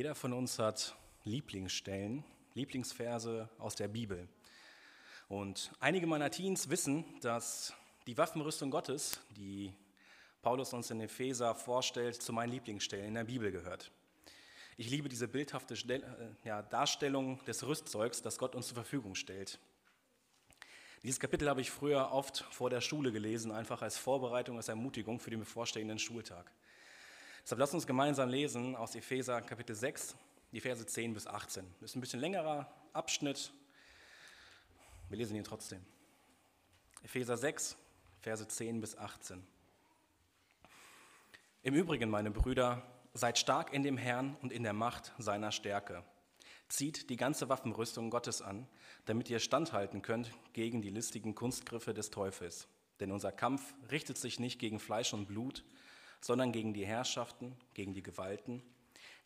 Jeder von uns hat Lieblingsstellen, Lieblingsverse aus der Bibel. Und einige meiner Teens wissen, dass die Waffenrüstung Gottes, die Paulus uns in Epheser vorstellt, zu meinen Lieblingsstellen in der Bibel gehört. Ich liebe diese bildhafte äh, Darstellung des Rüstzeugs, das Gott uns zur Verfügung stellt. Dieses Kapitel habe ich früher oft vor der Schule gelesen, einfach als Vorbereitung, als Ermutigung für den bevorstehenden Schultag. Deshalb lasst uns gemeinsam lesen aus Epheser Kapitel 6, die Verse 10 bis 18. Das ist ein bisschen längerer Abschnitt. Wir lesen ihn trotzdem. Epheser 6, Verse 10 bis 18. Im Übrigen, meine Brüder, seid stark in dem Herrn und in der Macht seiner Stärke. Zieht die ganze Waffenrüstung Gottes an, damit ihr standhalten könnt gegen die listigen Kunstgriffe des Teufels. Denn unser Kampf richtet sich nicht gegen Fleisch und Blut, sondern gegen die Herrschaften, gegen die Gewalten,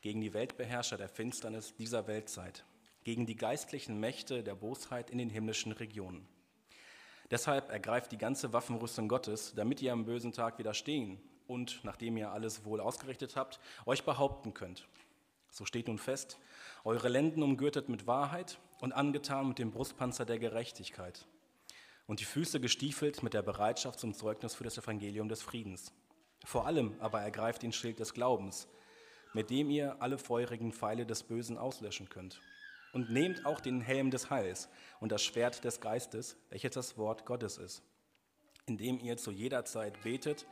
gegen die Weltbeherrscher der Finsternis dieser Weltzeit, gegen die geistlichen Mächte der Bosheit in den himmlischen Regionen. Deshalb ergreift die ganze Waffenrüstung Gottes, damit ihr am bösen Tag widerstehen und, nachdem ihr alles wohl ausgerichtet habt, euch behaupten könnt. So steht nun fest, eure Lenden umgürtet mit Wahrheit und angetan mit dem Brustpanzer der Gerechtigkeit und die Füße gestiefelt mit der Bereitschaft zum Zeugnis für das Evangelium des Friedens. Vor allem aber ergreift den Schild des Glaubens, mit dem ihr alle feurigen Pfeile des Bösen auslöschen könnt. Und nehmt auch den Helm des Heils und das Schwert des Geistes, welches das Wort Gottes ist, indem ihr zu jeder Zeit betet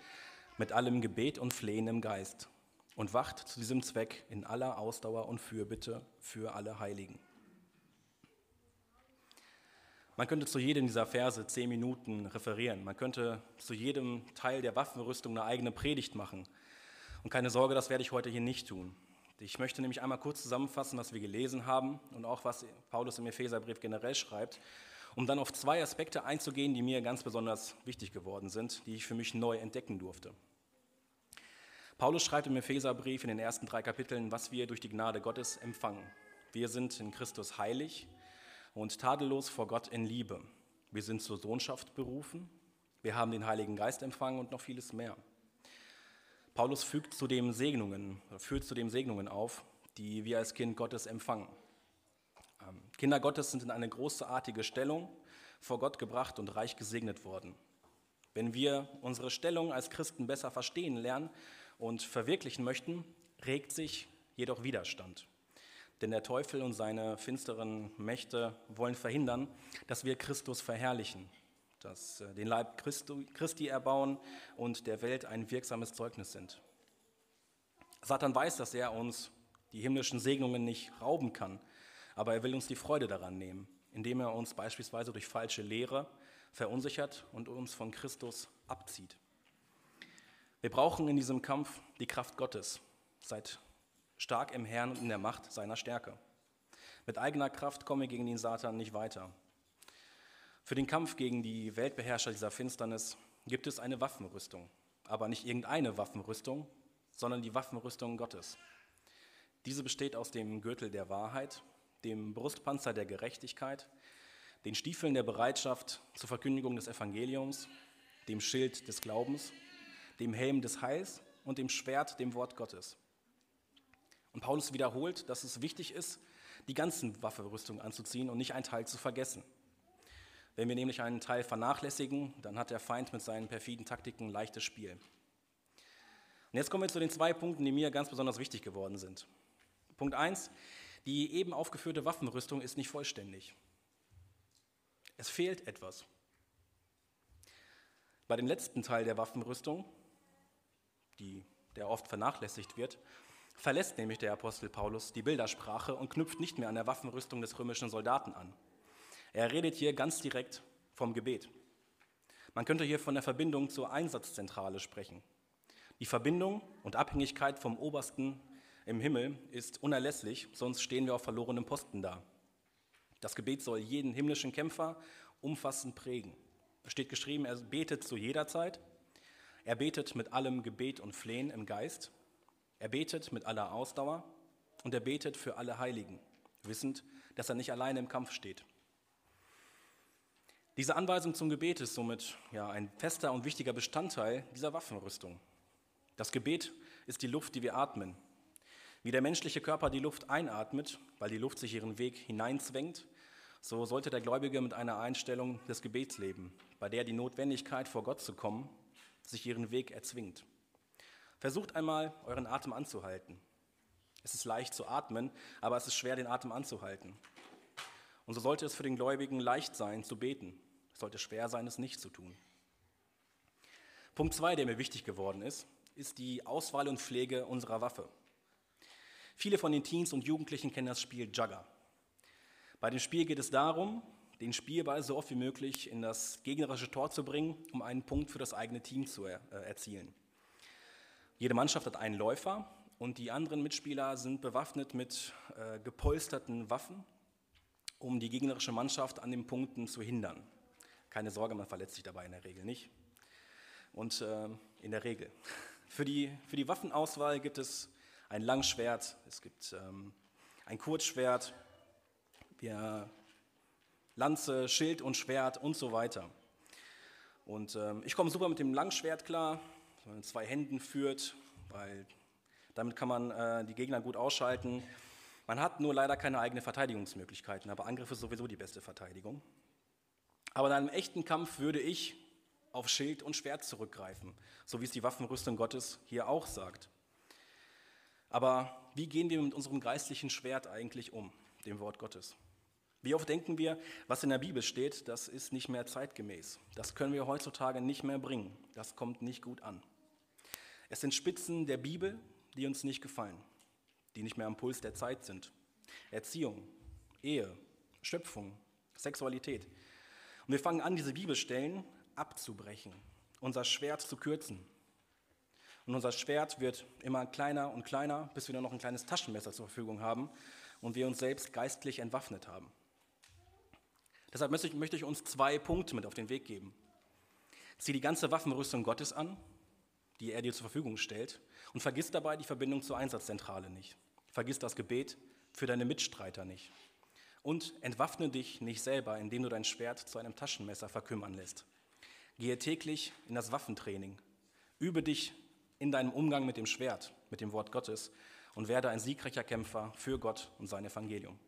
mit allem Gebet und Flehen im Geist und wacht zu diesem Zweck in aller Ausdauer und Fürbitte für alle Heiligen. Man könnte zu jedem dieser Verse zehn Minuten referieren. Man könnte zu jedem Teil der Waffenrüstung eine eigene Predigt machen. Und keine Sorge, das werde ich heute hier nicht tun. Ich möchte nämlich einmal kurz zusammenfassen, was wir gelesen haben und auch was Paulus im Epheserbrief generell schreibt, um dann auf zwei Aspekte einzugehen, die mir ganz besonders wichtig geworden sind, die ich für mich neu entdecken durfte. Paulus schreibt im Epheserbrief in den ersten drei Kapiteln, was wir durch die Gnade Gottes empfangen. Wir sind in Christus heilig, und tadellos vor Gott in Liebe. Wir sind zur Sohnschaft berufen, wir haben den Heiligen Geist empfangen und noch vieles mehr. Paulus fügt zudem Segnungen, führt zudem Segnungen auf, die wir als Kind Gottes empfangen. Ähm, Kinder Gottes sind in eine großartige Stellung vor Gott gebracht und reich gesegnet worden. Wenn wir unsere Stellung als Christen besser verstehen lernen und verwirklichen möchten, regt sich jedoch Widerstand. Denn der Teufel und seine finsteren Mächte wollen verhindern, dass wir Christus verherrlichen, dass äh, den Leib Christi erbauen und der Welt ein wirksames Zeugnis sind. Satan weiß, dass er uns die himmlischen Segnungen nicht rauben kann, aber er will uns die Freude daran nehmen, indem er uns beispielsweise durch falsche Lehre verunsichert und uns von Christus abzieht. Wir brauchen in diesem Kampf die Kraft Gottes. Seit stark im Herrn und in der Macht seiner Stärke. Mit eigener Kraft kommen wir gegen den Satan nicht weiter. Für den Kampf gegen die Weltbeherrscher dieser Finsternis gibt es eine Waffenrüstung, aber nicht irgendeine Waffenrüstung, sondern die Waffenrüstung Gottes. Diese besteht aus dem Gürtel der Wahrheit, dem Brustpanzer der Gerechtigkeit, den Stiefeln der Bereitschaft zur Verkündigung des Evangeliums, dem Schild des Glaubens, dem Helm des Heils und dem Schwert, dem Wort Gottes. Und Paulus wiederholt, dass es wichtig ist, die ganzen Waffenrüstung anzuziehen und nicht einen Teil zu vergessen. Wenn wir nämlich einen Teil vernachlässigen, dann hat der Feind mit seinen perfiden Taktiken ein leichtes Spiel. Und jetzt kommen wir zu den zwei Punkten, die mir ganz besonders wichtig geworden sind. Punkt 1, die eben aufgeführte Waffenrüstung ist nicht vollständig. Es fehlt etwas. Bei dem letzten Teil der Waffenrüstung, die, der oft vernachlässigt wird, verlässt nämlich der Apostel Paulus die Bildersprache und knüpft nicht mehr an der Waffenrüstung des römischen Soldaten an. Er redet hier ganz direkt vom Gebet. Man könnte hier von der Verbindung zur Einsatzzentrale sprechen. Die Verbindung und Abhängigkeit vom Obersten im Himmel ist unerlässlich, sonst stehen wir auf verlorenem Posten da. Das Gebet soll jeden himmlischen Kämpfer umfassend prägen. Es steht geschrieben, er betet zu jeder Zeit. Er betet mit allem Gebet und Flehen im Geist er betet mit aller Ausdauer und er betet für alle Heiligen, wissend, dass er nicht alleine im Kampf steht. Diese Anweisung zum Gebet ist somit ja, ein fester und wichtiger Bestandteil dieser Waffenrüstung. Das Gebet ist die Luft, die wir atmen. Wie der menschliche Körper die Luft einatmet, weil die Luft sich ihren Weg hineinzwängt, so sollte der Gläubige mit einer Einstellung des Gebets leben, bei der die Notwendigkeit, vor Gott zu kommen, sich ihren Weg erzwingt. Versucht einmal, euren Atem anzuhalten. Es ist leicht zu atmen, aber es ist schwer, den Atem anzuhalten. Und so sollte es für den Gläubigen leicht sein, zu beten. Es sollte schwer sein, es nicht zu tun. Punkt 2, der mir wichtig geworden ist, ist die Auswahl und Pflege unserer Waffe. Viele von den Teens und Jugendlichen kennen das Spiel Jugger. Bei dem Spiel geht es darum, den Spielball so oft wie möglich in das gegnerische Tor zu bringen, um einen Punkt für das eigene Team zu er, äh, erzielen. Jede Mannschaft hat einen Läufer und die anderen Mitspieler sind bewaffnet mit äh, gepolsterten Waffen, um die gegnerische Mannschaft an den Punkten zu hindern. Keine Sorge, man verletzt sich dabei in der Regel nicht. Und äh, in der Regel. Für die, für die Waffenauswahl gibt es ein Langschwert, es gibt ähm, ein Kurzschwert, wir Lanze, Schild und Schwert und so weiter. Und ähm, ich komme super mit dem Langschwert klar, man mit zwei Händen führt, weil damit kann man äh, die Gegner gut ausschalten. Man hat nur leider keine eigenen Verteidigungsmöglichkeiten, aber Angriff ist sowieso die beste Verteidigung. Aber in einem echten Kampf würde ich auf Schild und Schwert zurückgreifen, so wie es die Waffenrüstung Gottes hier auch sagt. Aber wie gehen wir mit unserem geistlichen Schwert eigentlich um, dem Wort Gottes? Wie oft denken wir, was in der Bibel steht, das ist nicht mehr zeitgemäß. Das können wir heutzutage nicht mehr bringen. Das kommt nicht gut an. Es sind Spitzen der Bibel, die uns nicht gefallen, die nicht mehr am Puls der Zeit sind. Erziehung, Ehe, Schöpfung, Sexualität. Und wir fangen an, diese Bibelstellen abzubrechen, unser Schwert zu kürzen. Und unser Schwert wird immer kleiner und kleiner, bis wir nur noch ein kleines Taschenmesser zur Verfügung haben und wir uns selbst geistlich entwaffnet haben. Deshalb möchte ich, möchte ich uns zwei Punkte mit auf den Weg geben. Zieh die ganze Waffenrüstung Gottes an, die er dir zur Verfügung stellt, und vergiss dabei die Verbindung zur Einsatzzentrale nicht. Vergiss das Gebet für deine Mitstreiter nicht. Und entwaffne dich nicht selber, indem du dein Schwert zu einem Taschenmesser verkümmern lässt. Gehe täglich in das Waffentraining. Übe dich in deinem Umgang mit dem Schwert, mit dem Wort Gottes und werde ein siegreicher Kämpfer für Gott und sein Evangelium.